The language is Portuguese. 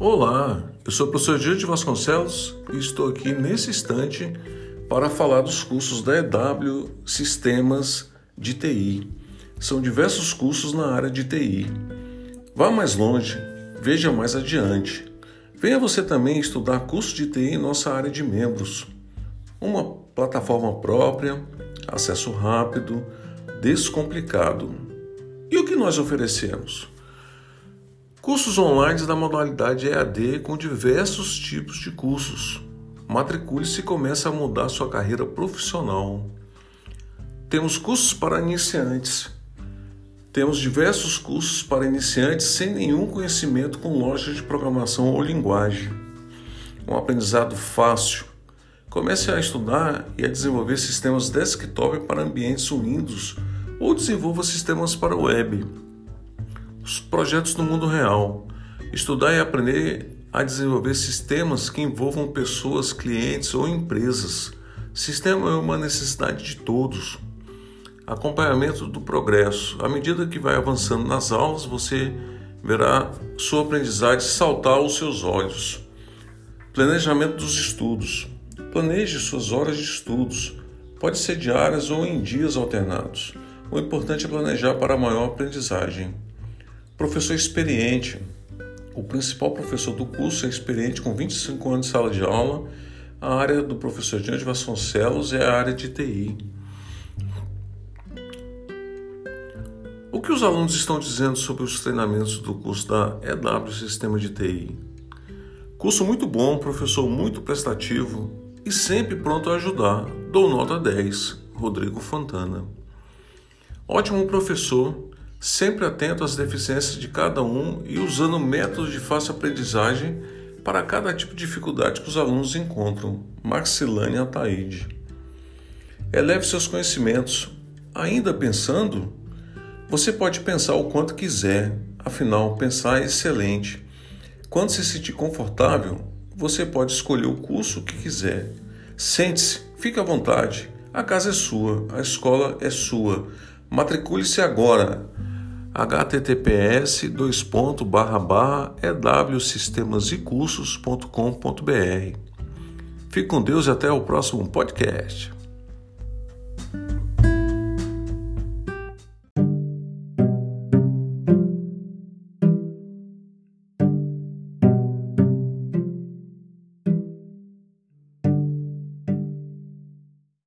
Olá, eu sou o professor Gil de Vasconcelos e estou aqui nesse instante para falar dos cursos da EW Sistemas de TI. São diversos cursos na área de TI. Vá mais longe, veja mais adiante. Venha você também estudar curso de TI em nossa área de membros. Uma plataforma própria, acesso rápido, descomplicado. E o que nós oferecemos? Cursos online da modalidade EAD com diversos tipos de cursos. Matricule-se e comece a mudar sua carreira profissional. Temos cursos para iniciantes. Temos diversos cursos para iniciantes sem nenhum conhecimento com loja de programação ou linguagem. Um aprendizado fácil. Comece a estudar e a desenvolver sistemas desktop para ambientes Windows ou desenvolva sistemas para web os projetos no mundo real, estudar e aprender a desenvolver sistemas que envolvam pessoas, clientes ou empresas. Sistema é uma necessidade de todos. Acompanhamento do progresso. À medida que vai avançando nas aulas, você verá sua aprendizagem saltar aos seus olhos. Planejamento dos estudos. Planeje suas horas de estudos. Pode ser diárias ou em dias alternados. O importante é planejar para maior aprendizagem. Professor experiente. O principal professor do curso é experiente com 25 anos de sala de aula. A área do professor Diante Vasconcelos é a área de TI. O que os alunos estão dizendo sobre os treinamentos do curso da EW Sistema de TI? Curso muito bom, professor muito prestativo e sempre pronto a ajudar. Dou nota 10. Rodrigo Fontana. Ótimo professor, sempre atento às deficiências de cada um e usando métodos de fácil aprendizagem para cada tipo de dificuldade que os alunos encontram. Marcilane Ataíde. Eleve seus conhecimentos. Ainda pensando? Você pode pensar o quanto quiser, afinal, pensar é excelente. Quando se sentir confortável, você pode escolher o curso que quiser. Sente-se, fique à vontade. A casa é sua, a escola é sua. Matricule-se agora https ewsistemasecursos.com.br. Fique com Deus e até o próximo podcast.